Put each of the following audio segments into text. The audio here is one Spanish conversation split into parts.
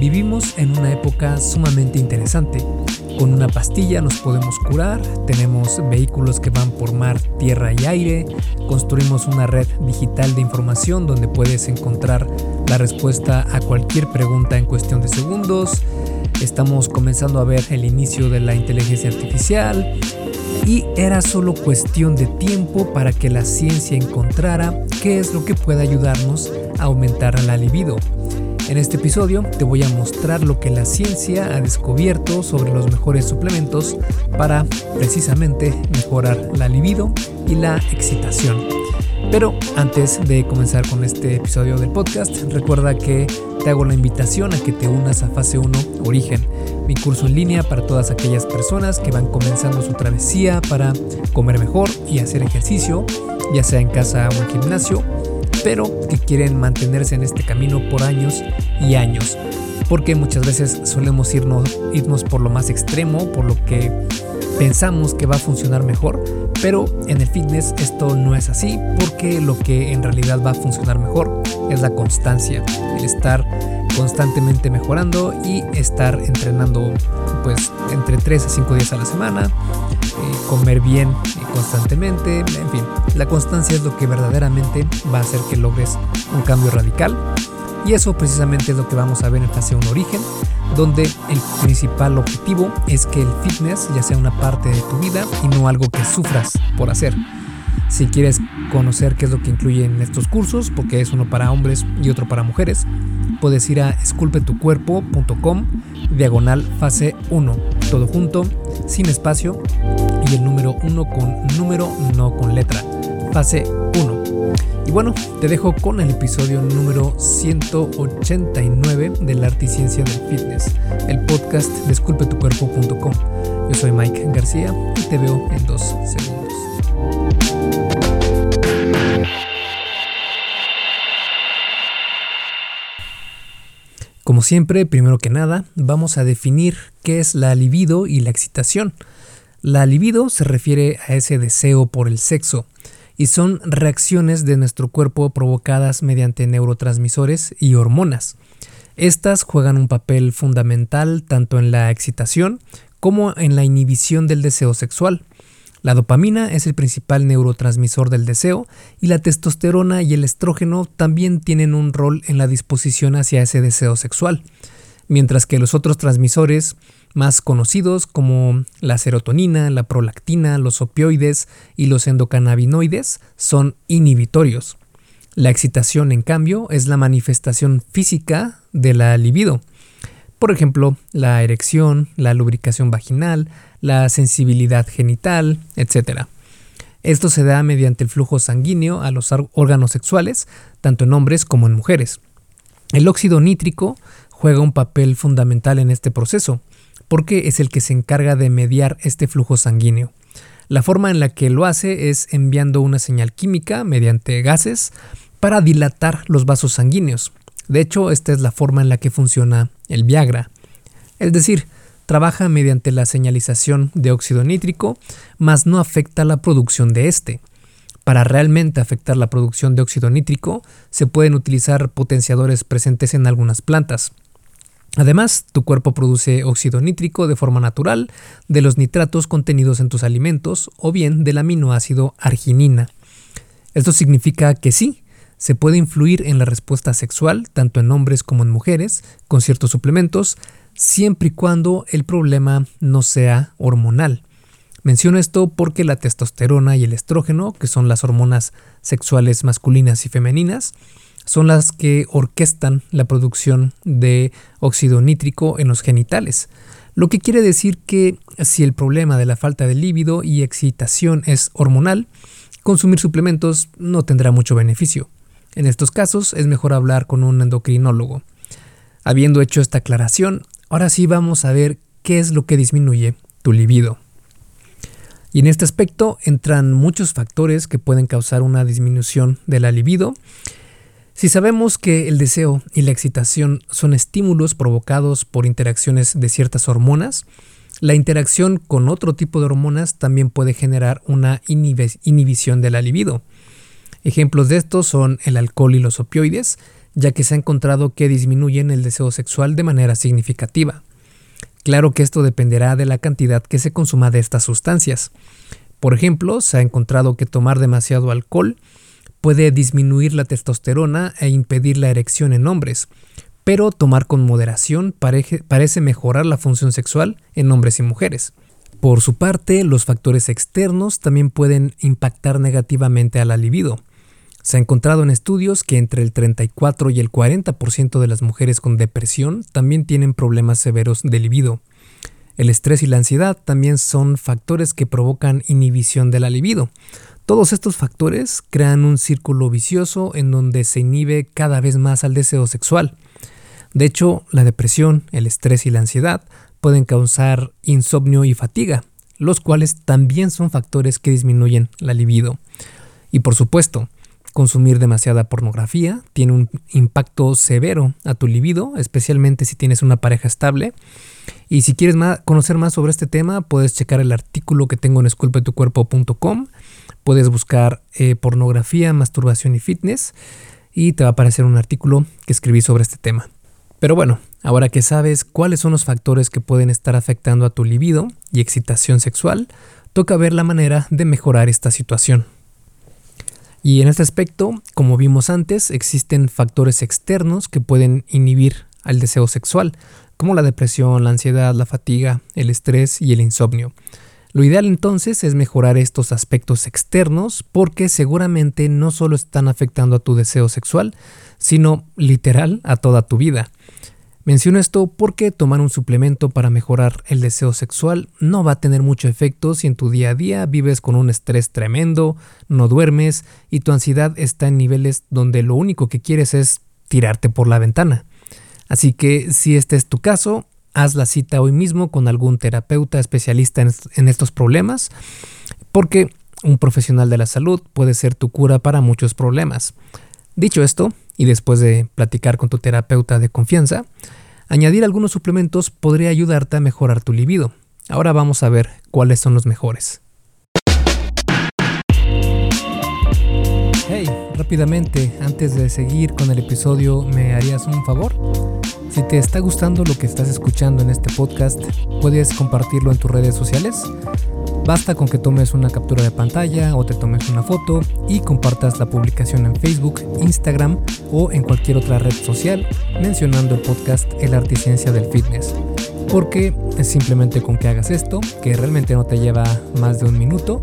Vivimos en una época sumamente interesante. Con una pastilla nos podemos curar, tenemos vehículos que van por mar, tierra y aire, construimos una red digital de información donde puedes encontrar la respuesta a cualquier pregunta en cuestión de segundos, estamos comenzando a ver el inicio de la inteligencia artificial y era solo cuestión de tiempo para que la ciencia encontrara qué es lo que puede ayudarnos a aumentar la libido. En este episodio te voy a mostrar lo que la ciencia ha descubierto sobre los mejores suplementos para precisamente mejorar la libido y la excitación. Pero antes de comenzar con este episodio del podcast, recuerda que te hago la invitación a que te unas a Fase 1 Origen, mi curso en línea para todas aquellas personas que van comenzando su travesía para comer mejor y hacer ejercicio, ya sea en casa o en gimnasio pero que quieren mantenerse en este camino por años y años. Porque muchas veces solemos irnos, por lo más extremo, por lo que pensamos que va a funcionar mejor, pero en el fitness esto no es así, porque lo que en realidad va a funcionar mejor es la constancia, el estar constantemente mejorando y estar entrenando pues entre 3 a 5 días a la semana, comer bien constantemente, en fin, la constancia es lo que verdaderamente va a hacer que logres un cambio radical y eso precisamente es lo que vamos a ver en fase 1 origen, donde el principal objetivo es que el fitness ya sea una parte de tu vida y no algo que sufras por hacer. Si quieres conocer qué es lo que incluyen estos cursos, porque es uno para hombres y otro para mujeres, puedes ir a esculpetucuerpo.com diagonal fase 1, todo junto, sin espacio y el número 1 con número, no con letra, fase 1. Y bueno, te dejo con el episodio número 189 de la arte y ciencia del fitness, el podcast de esculpetucuerpo.com. Yo soy Mike García y te veo en dos segundos. Como siempre, primero que nada, vamos a definir qué es la libido y la excitación. La libido se refiere a ese deseo por el sexo y son reacciones de nuestro cuerpo provocadas mediante neurotransmisores y hormonas. Estas juegan un papel fundamental tanto en la excitación como en la inhibición del deseo sexual. La dopamina es el principal neurotransmisor del deseo y la testosterona y el estrógeno también tienen un rol en la disposición hacia ese deseo sexual, mientras que los otros transmisores más conocidos como la serotonina, la prolactina, los opioides y los endocannabinoides son inhibitorios. La excitación, en cambio, es la manifestación física de la libido. Por ejemplo, la erección, la lubricación vaginal, la sensibilidad genital, etc. Esto se da mediante el flujo sanguíneo a los órganos sexuales, tanto en hombres como en mujeres. El óxido nítrico juega un papel fundamental en este proceso, porque es el que se encarga de mediar este flujo sanguíneo. La forma en la que lo hace es enviando una señal química mediante gases para dilatar los vasos sanguíneos. De hecho, esta es la forma en la que funciona el Viagra. Es decir, trabaja mediante la señalización de óxido nítrico, mas no afecta la producción de este. Para realmente afectar la producción de óxido nítrico, se pueden utilizar potenciadores presentes en algunas plantas. Además, tu cuerpo produce óxido nítrico de forma natural de los nitratos contenidos en tus alimentos o bien del aminoácido arginina. Esto significa que sí, se puede influir en la respuesta sexual, tanto en hombres como en mujeres, con ciertos suplementos, siempre y cuando el problema no sea hormonal. Menciono esto porque la testosterona y el estrógeno, que son las hormonas sexuales masculinas y femeninas, son las que orquestan la producción de óxido nítrico en los genitales. Lo que quiere decir que si el problema de la falta de líbido y excitación es hormonal, consumir suplementos no tendrá mucho beneficio. En estos casos es mejor hablar con un endocrinólogo. Habiendo hecho esta aclaración, Ahora sí vamos a ver qué es lo que disminuye tu libido. Y en este aspecto entran muchos factores que pueden causar una disminución de la libido. Si sabemos que el deseo y la excitación son estímulos provocados por interacciones de ciertas hormonas, la interacción con otro tipo de hormonas también puede generar una inhibición de la libido. Ejemplos de esto son el alcohol y los opioides, ya que se ha encontrado que disminuyen el deseo sexual de manera significativa. Claro que esto dependerá de la cantidad que se consuma de estas sustancias. Por ejemplo, se ha encontrado que tomar demasiado alcohol puede disminuir la testosterona e impedir la erección en hombres, pero tomar con moderación parece mejorar la función sexual en hombres y mujeres. Por su parte, los factores externos también pueden impactar negativamente a la libido. Se ha encontrado en estudios que entre el 34 y el 40% de las mujeres con depresión también tienen problemas severos de libido. El estrés y la ansiedad también son factores que provocan inhibición de la libido. Todos estos factores crean un círculo vicioso en donde se inhibe cada vez más al deseo sexual. De hecho, la depresión, el estrés y la ansiedad pueden causar insomnio y fatiga, los cuales también son factores que disminuyen la libido. Y por supuesto, consumir demasiada pornografía tiene un impacto severo a tu libido, especialmente si tienes una pareja estable. Y si quieres conocer más sobre este tema, puedes checar el artículo que tengo en esculpetucuerpo.com. Puedes buscar eh, pornografía, masturbación y fitness y te va a aparecer un artículo que escribí sobre este tema. Pero bueno, ahora que sabes cuáles son los factores que pueden estar afectando a tu libido y excitación sexual, toca ver la manera de mejorar esta situación. Y en este aspecto, como vimos antes, existen factores externos que pueden inhibir al deseo sexual, como la depresión, la ansiedad, la fatiga, el estrés y el insomnio. Lo ideal entonces es mejorar estos aspectos externos porque seguramente no solo están afectando a tu deseo sexual, sino literal a toda tu vida. Menciono esto porque tomar un suplemento para mejorar el deseo sexual no va a tener mucho efecto si en tu día a día vives con un estrés tremendo, no duermes y tu ansiedad está en niveles donde lo único que quieres es tirarte por la ventana. Así que si este es tu caso, haz la cita hoy mismo con algún terapeuta especialista en, estos problemas, porque un profesional de la salud puede ser tu cura para muchos problemas. Dicho esto, y después de platicar con tu terapeuta de confianza, añadir algunos suplementos podría ayudarte a mejorar tu libido. Ahora vamos a ver cuáles son los mejores. Hey, rápidamente, antes de seguir con el episodio, ¿me harías un favor? Si te está gustando lo que estás escuchando en este podcast, ¿puedes compartirlo en tus redes sociales? Basta con que tomes una captura de pantalla o te tomes una foto y compartas la publicación en Facebook, Instagram o en cualquier otra red social mencionando el podcast El Arte y Ciencia del Fitness. Porque simplemente con que hagas esto, que realmente no te lleva más de un minuto,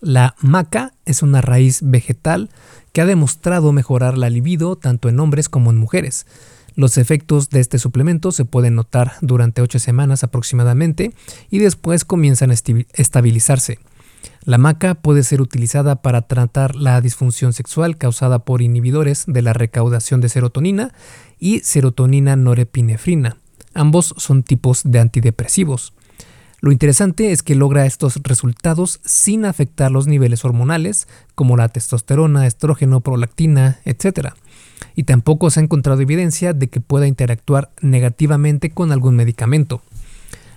La maca es una raíz vegetal que ha demostrado mejorar la libido tanto en hombres como en mujeres. Los efectos de este suplemento se pueden notar durante 8 semanas aproximadamente y después comienzan a estabilizarse. La maca puede ser utilizada para tratar la disfunción sexual causada por inhibidores de la recaudación de serotonina y serotonina norepinefrina. Ambos son tipos de antidepresivos. Lo interesante es que logra estos resultados sin afectar los niveles hormonales como la testosterona, estrógeno, prolactina, etc y tampoco se ha encontrado evidencia de que pueda interactuar negativamente con algún medicamento.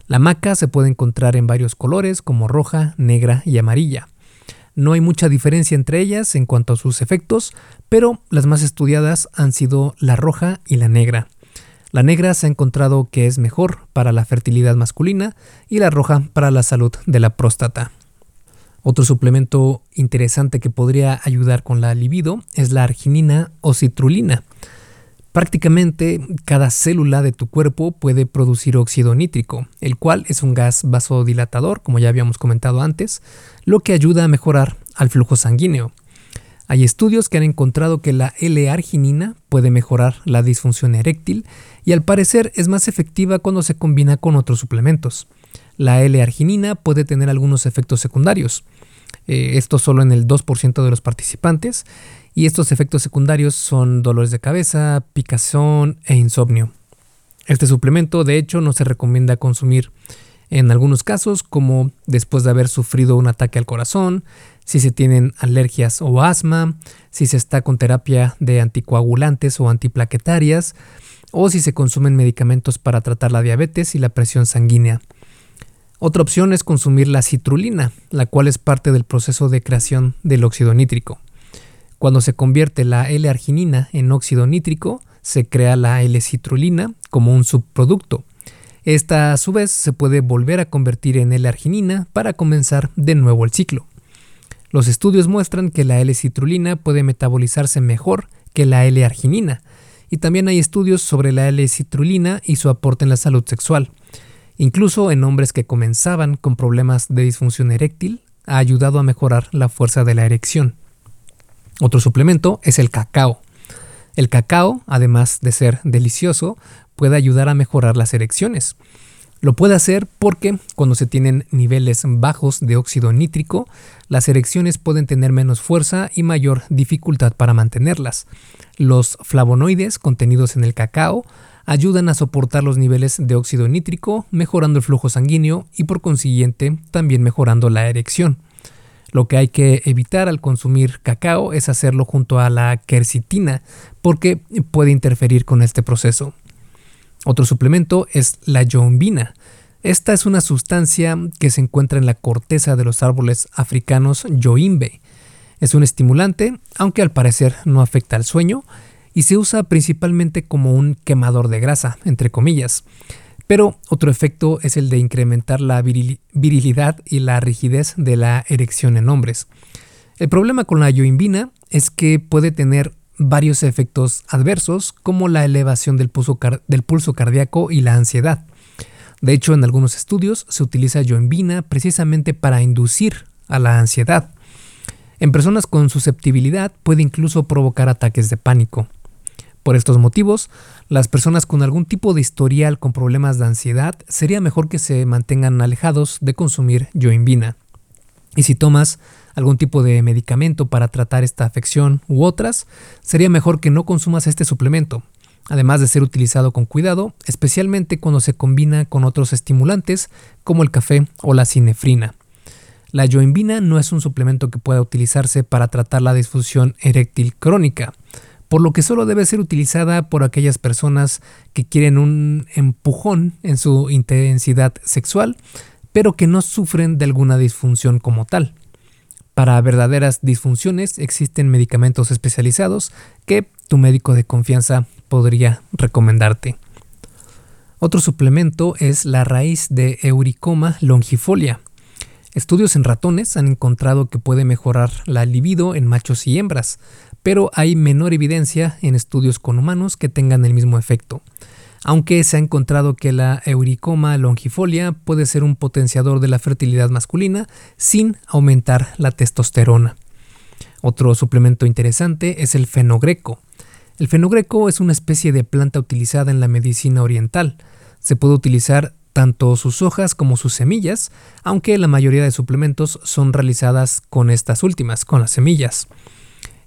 La maca se puede encontrar en varios colores como roja, negra y amarilla. No hay mucha diferencia entre ellas en cuanto a sus efectos, pero las más estudiadas han sido la roja y la negra. La negra se ha encontrado que es mejor para la fertilidad masculina y la roja para la salud de la próstata. Otro suplemento interesante que podría ayudar con la libido es la arginina o citrulina. Prácticamente cada célula de tu cuerpo puede producir óxido nítrico, el cual es un gas vasodilatador, como ya habíamos comentado antes, lo que ayuda a mejorar al flujo sanguíneo. Hay estudios que han encontrado que la L-arginina puede mejorar la disfunción eréctil y al parecer es más efectiva cuando se combina con otros suplementos. La L-arginina puede tener algunos efectos secundarios. eh, esto solo en el 2% de los participantes, y estos efectos secundarios son dolores de cabeza, picazón e insomnio. Este suplemento de hecho no se recomienda consumir en algunos casos como después de haber sufrido un ataque al corazón, si se tienen alergias o asma, si se está con terapia de anticoagulantes o antiplaquetarias, o si se consumen medicamentos para tratar la diabetes y la presión sanguínea. Otra opción es consumir la citrulina, la cual es parte del proceso de creación del óxido nítrico. Cuando se convierte la L-arginina en óxido nítrico, se crea la L-citrulina como un subproducto. Esta a su vez se puede volver a convertir en L-arginina para comenzar de nuevo el ciclo. Los estudios muestran que la L-citrulina puede metabolizarse mejor que la L-arginina, y también hay estudios sobre la L-citrulina y su aporte en la salud sexual. Incluso en hombres que comenzaban con problemas de disfunción eréctil, ha ayudado a mejorar la fuerza de la erección. Otro suplemento es el cacao. El cacao, además de ser delicioso, puede ayudar a mejorar las erecciones. Lo puede hacer porque cuando se tienen niveles bajos de óxido nítrico, las erecciones pueden tener menos fuerza y mayor dificultad para mantenerlas. Los flavonoides contenidos en el cacao ayudan a soportar los niveles de óxido nítrico, mejorando el flujo sanguíneo y por consiguiente también mejorando la erección. Lo que hay que evitar al consumir cacao es hacerlo junto a la quercitina, porque puede interferir con este proceso. Otro suplemento es la yombina. Esta es una sustancia que se encuentra en la corteza de los árboles africanos yoimbe. Es un estimulante, aunque al parecer no afecta al sueño, y se usa principalmente como un quemador de grasa, entre comillas. Pero otro efecto es el de incrementar la virilidad y la rigidez de la erección en hombres. El problema con la yoimbina es que puede tener varios efectos adversos como la elevación del pulso, del pulso cardíaco y la ansiedad. De hecho, en algunos estudios se utiliza yoimbina precisamente para inducir a la ansiedad. En personas con susceptibilidad puede incluso provocar ataques de pánico. Por estos motivos, las personas con algún tipo de historial con problemas de ansiedad sería mejor que se mantengan alejados de consumir yoimbina. Y si tomas algún tipo de medicamento para tratar esta afección u otras, sería mejor que no consumas este suplemento, además de ser utilizado con cuidado, especialmente cuando se combina con otros estimulantes como el café o la cinefrina. La yoimbina no es un suplemento que pueda utilizarse para tratar la disfunción eréctil crónica, por lo que solo debe ser utilizada por aquellas personas que quieren un empujón en su intensidad sexual, pero que no sufren de alguna disfunción como tal. Para verdaderas disfunciones existen medicamentos especializados que tu médico de confianza podría recomendarte. Otro suplemento es la raíz de Euricoma longifolia. Estudios en ratones han encontrado que puede mejorar la libido en machos y hembras, pero hay menor evidencia en estudios con humanos que tengan el mismo efecto, aunque se ha encontrado que la Euricoma longifolia puede ser un potenciador de la fertilidad masculina sin aumentar la testosterona. Otro suplemento interesante es el fenogreco. El fenogreco es una especie de planta utilizada en la medicina oriental. Se puede utilizar tanto sus hojas como sus semillas, aunque la mayoría de suplementos son realizadas con estas últimas, con las semillas.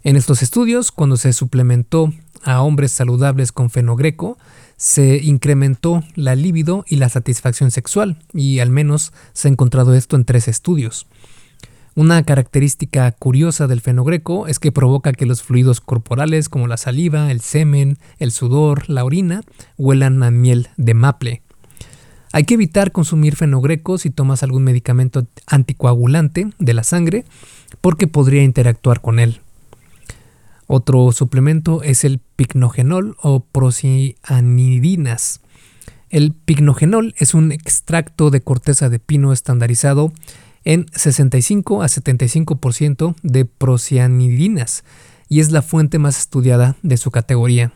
En estos estudios, cuando se suplementó a hombres saludables con fenogreco, se incrementó la libido y la satisfacción sexual, y al menos se ha encontrado esto en tres estudios. Una característica curiosa del fenogreco es que provoca que los fluidos corporales como la saliva, el semen, el sudor, la orina, huelan a miel de maple. Hay que evitar consumir fenogreco si tomas algún medicamento anticoagulante de la sangre porque podría interactuar con él. Otro suplemento es el picnogenol o procianidinas. El picnogenol es un extracto de corteza de pino estandarizado en 65 a 75% de procianidinas y es la fuente más estudiada de su categoría.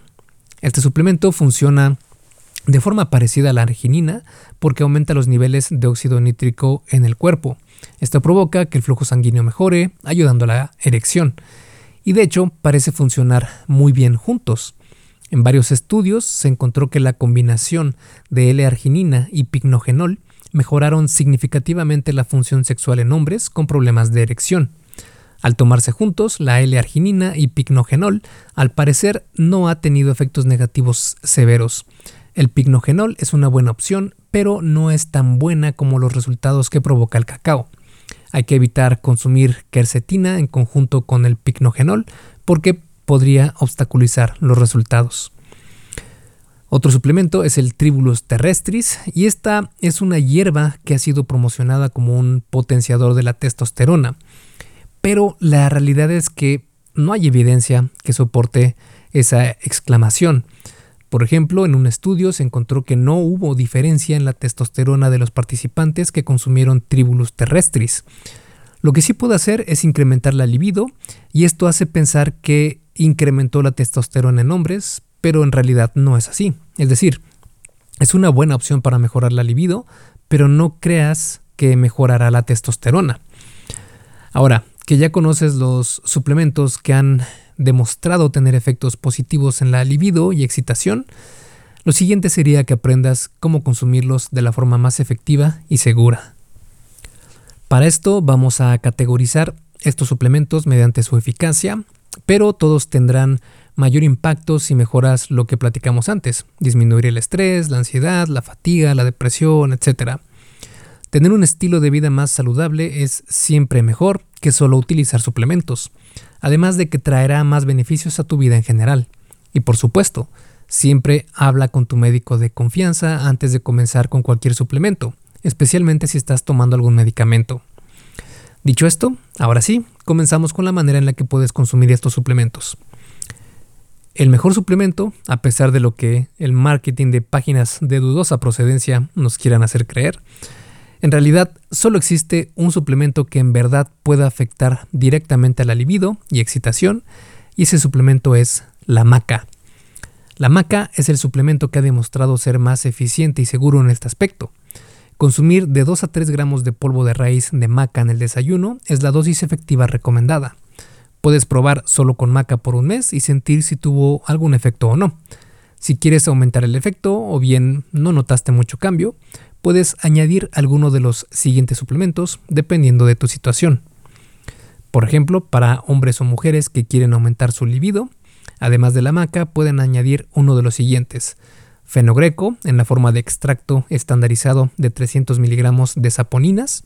Este suplemento funciona de forma parecida a la arginina porque aumenta los niveles de óxido nítrico en el cuerpo. Esto provoca que el flujo sanguíneo mejore, ayudando a la erección y de hecho parece funcionar muy bien juntos. En varios estudios se encontró que la combinación de L-arginina y picnogenol mejoraron significativamente la función sexual en hombres con problemas de erección. Al tomarse juntos, la L-arginina y picnogenol al parecer no ha tenido efectos negativos severos. El picnogenol es una buena opción, pero no es tan buena como los resultados que provoca el cacao. Hay que evitar consumir quercetina en conjunto con el picnogenol porque podría obstaculizar los resultados. Otro suplemento es el Tribulus terrestris y esta es una hierba que ha sido promocionada como un potenciador de la testosterona. Pero la realidad es que no hay evidencia que soporte esa exclamación. Por ejemplo, en un estudio se encontró que no hubo diferencia en la testosterona de los participantes que consumieron Tribulus terrestris. Lo que sí puede hacer es incrementar la libido y esto hace pensar que incrementó la testosterona en hombres, pero en realidad no es así. Es decir, es una buena opción para mejorar la libido, pero no creas que mejorará la testosterona. Ahora, que ya conoces los suplementos que han demostrado tener efectos positivos en la libido y excitación, lo siguiente sería que aprendas cómo consumirlos de la forma más efectiva y segura. Para esto vamos a categorizar estos suplementos mediante su eficacia, pero todos tendrán mayor impacto si mejoras lo que platicamos antes, disminuir el estrés, la ansiedad, la fatiga, la depresión, etc. Tener un estilo de vida más saludable es siempre mejor que solo utilizar suplementos, además de que traerá más beneficios a tu vida en general. Y por supuesto, siempre habla con tu médico de confianza antes de comenzar con cualquier suplemento, especialmente si estás tomando algún medicamento. Dicho esto, ahora sí, comenzamos con la manera en la que puedes consumir estos suplementos. El mejor suplemento, a pesar de lo que el marketing de páginas de dudosa procedencia nos quieran hacer creer, en realidad solo existe un suplemento que en verdad pueda afectar directamente a la libido y excitación, y ese suplemento es la maca. La maca es el suplemento que ha demostrado ser más eficiente y seguro en este aspecto. Consumir de 2 a 3 gramos de polvo de raíz de maca en el desayuno es la dosis efectiva recomendada. Puedes probar solo con maca por un mes y sentir si tuvo algún efecto o no. Si quieres aumentar el efecto o bien no notaste mucho cambio, puedes añadir alguno de los siguientes suplementos dependiendo de tu situación. Por ejemplo, para hombres o mujeres que quieren aumentar su libido, además de la maca, pueden añadir uno de los siguientes. Fenogreco en la forma de extracto estandarizado de 300 miligramos de saponinas,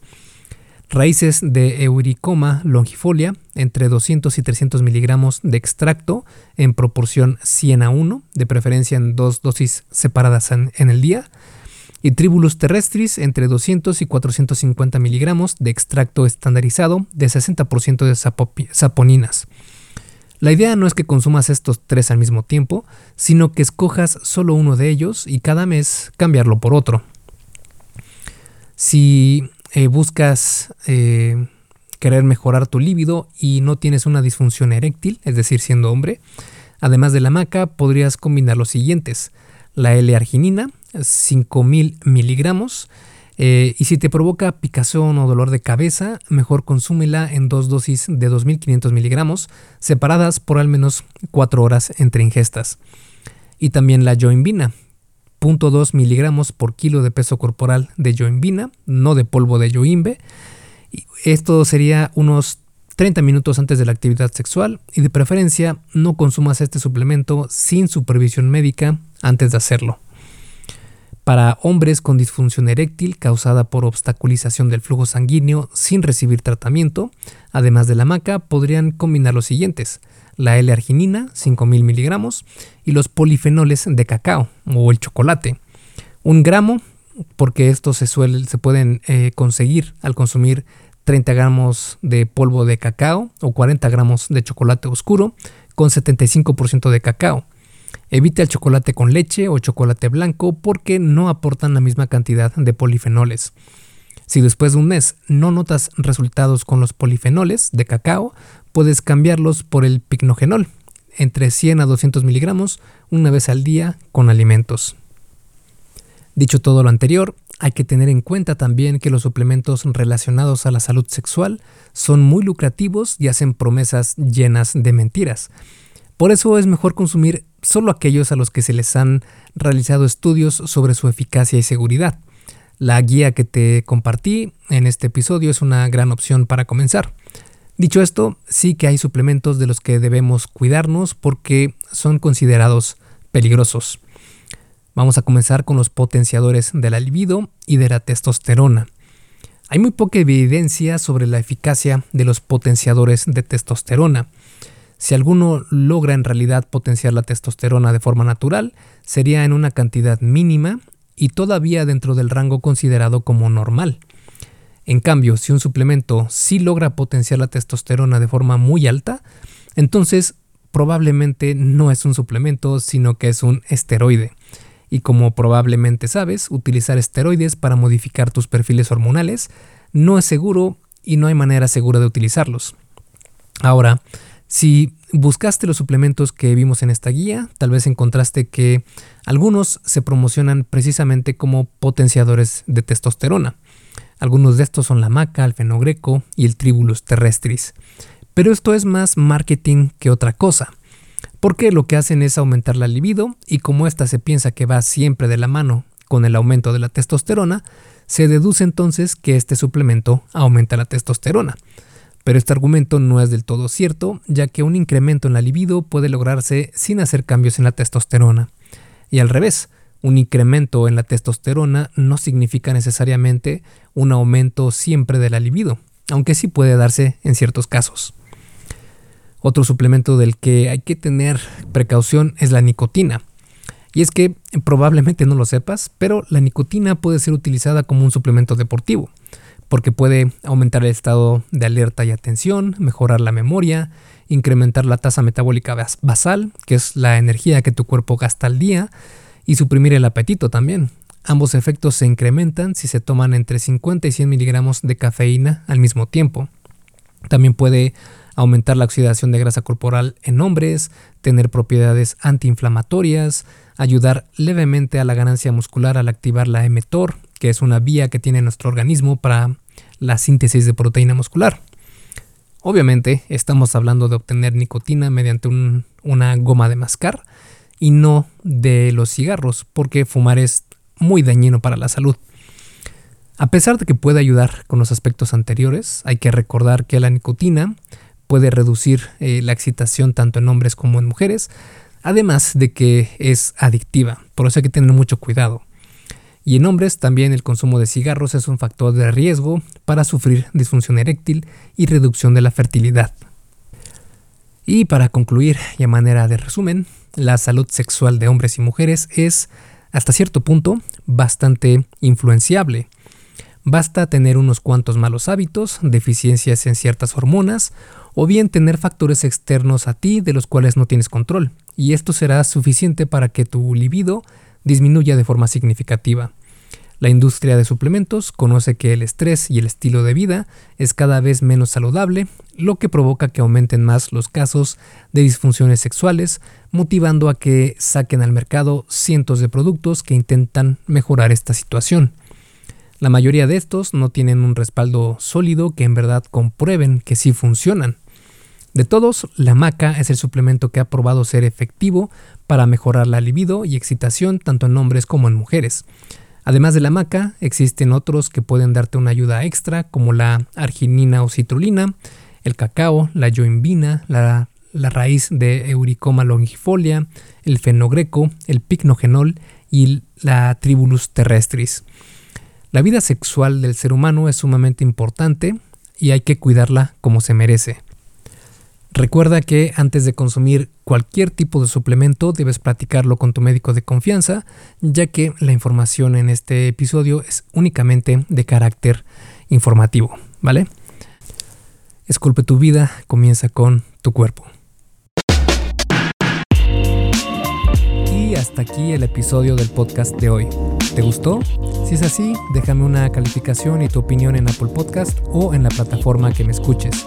raíces de Euricoma longifolia entre 200 y 300 miligramos de extracto en proporción 100 a 1, de preferencia en dos dosis separadas en, el día, y Tribulus terrestris entre 200 y 450 miligramos de extracto estandarizado de 60% de saponinas. La idea no es que consumas estos tres al mismo tiempo, sino que escojas solo uno de ellos y cada mes cambiarlo por otro. Si eh, buscas eh, querer mejorar tu líbido y no tienes una disfunción eréctil, es decir, siendo hombre, además de la maca, podrías combinar los siguientes. La L-arginina, 5000 miligramos. Eh, y si te provoca picazón o dolor de cabeza, mejor consúmela en dos dosis de 2500 miligramos, separadas por al menos 4 horas entre ingestas. Y también la joinvina, 0.2 miligramos por kilo de peso corporal de yoimbina, no de polvo de yoimbe. Esto sería unos 30 minutos antes de la actividad sexual y de preferencia no consumas este suplemento sin supervisión médica antes de hacerlo. Para hombres con disfunción eréctil causada por obstaculización del flujo sanguíneo sin recibir tratamiento, además de la maca, podrían combinar los siguientes: la L-arginina, 5000 miligramos, y los polifenoles de cacao o el chocolate. Un gramo, porque estos se, pueden eh, conseguir al consumir 30 gramos de polvo de cacao o 40 gramos de chocolate oscuro con 75% de cacao. Evita el chocolate con leche o chocolate blanco porque no aportan la misma cantidad de polifenoles. Si después de un mes no notas resultados con los polifenoles de cacao, puedes cambiarlos por el picnogenol, entre 100 a 200 miligramos, una vez al día con alimentos. Dicho todo lo anterior, hay que tener en cuenta también que los suplementos relacionados a la salud sexual son muy lucrativos y hacen promesas llenas de mentiras. Por eso es mejor consumir solo aquellos a los que se les han realizado estudios sobre su eficacia y seguridad. La guía que te compartí en este episodio es una gran opción para comenzar. Dicho esto, sí que hay suplementos de los que debemos cuidarnos porque son considerados peligrosos. Vamos a comenzar con los potenciadores de la libido y de la testosterona. Hay muy poca evidencia sobre la eficacia de los potenciadores de testosterona. Si alguno logra en realidad potenciar la testosterona de forma natural, sería en una cantidad mínima y todavía dentro del rango considerado como normal. En cambio, si un suplemento sí logra potenciar la testosterona de forma muy alta, entonces probablemente no es un suplemento, sino que es un esteroide. Y como probablemente sabes, utilizar esteroides para modificar tus perfiles hormonales no es seguro y no hay manera segura de utilizarlos. Ahora, si buscaste los suplementos que vimos en esta guía, tal vez encontraste que algunos se promocionan precisamente como potenciadores de testosterona. Algunos de estos son la maca, el fenogreco y el tribulus terrestris. Pero esto es más marketing que otra cosa, porque lo que hacen es aumentar la libido y como ésta se piensa que va siempre de la mano con el aumento de la testosterona, se deduce entonces que este suplemento aumenta la testosterona. Pero este argumento no es del todo cierto, ya que un incremento en la libido puede lograrse sin hacer cambios en la testosterona. Y al revés, un incremento en la testosterona no significa necesariamente un aumento siempre de la libido, aunque sí puede darse en ciertos casos. Otro suplemento del que hay que tener precaución es la nicotina. Y es que probablemente no lo sepas, pero la nicotina puede ser utilizada como un suplemento deportivo, porque puede aumentar el estado de alerta y atención, mejorar la memoria, incrementar la tasa metabólica basal, que es la energía que tu cuerpo gasta al día, y suprimir el apetito también. Ambos efectos se incrementan si se toman entre 50 y 100 miligramos de cafeína al mismo tiempo. También puede aumentar la oxidación de grasa corporal en hombres, tener propiedades antiinflamatorias, ayudar levemente a la ganancia muscular al activar la mTOR, que es una vía que tiene nuestro organismo para la síntesis de proteína muscular. Obviamente estamos hablando de obtener nicotina mediante una goma de mascar y no de los cigarros, porque fumar es muy dañino para la salud. A pesar de que puede ayudar con los aspectos anteriores, hay que recordar que la nicotina puede reducir eh, la excitación tanto en hombres como en mujeres, además de que es adictiva, por eso hay que tener mucho cuidado. Y en hombres también el consumo de cigarros es un factor de riesgo para sufrir disfunción eréctil y reducción de la fertilidad. Y para concluir y a manera de resumen, la salud sexual de hombres y mujeres es, hasta cierto punto, bastante influenciable. Basta tener unos cuantos malos hábitos, deficiencias en ciertas hormonas o bien tener factores externos a ti de los cuales no tienes control, y esto será suficiente para que tu libido disminuya de forma significativa. La industria de suplementos conoce que el estrés y el estilo de vida es cada vez menos saludable, lo que provoca que aumenten más los casos de disfunciones sexuales, motivando a que saquen al mercado cientos de productos que intentan mejorar esta situación. La mayoría de estos no tienen un respaldo sólido que en verdad comprueben que sí funcionan. De todos, la maca es el suplemento que ha probado ser efectivo para mejorar la libido y excitación tanto en hombres como en mujeres. Además de la maca, existen otros que pueden darte una ayuda extra como la arginina o citrulina, el cacao, la yoimbina, la, la raíz de Euricoma longifolia, el fenogreco, el picnogenol y la tribulus terrestris. La vida sexual del ser humano es sumamente importante y hay que cuidarla como se merece. Recuerda que antes de consumir cualquier tipo de suplemento debes platicarlo con tu médico de confianza, ya que la información en este episodio es únicamente de carácter informativo, ¿vale? Esculpe tu vida, comienza con tu cuerpo. Y hasta aquí el episodio del podcast de hoy. ¿Te gustó? Si es así, déjame una calificación y tu opinión en Apple Podcast o en la plataforma que me escuches.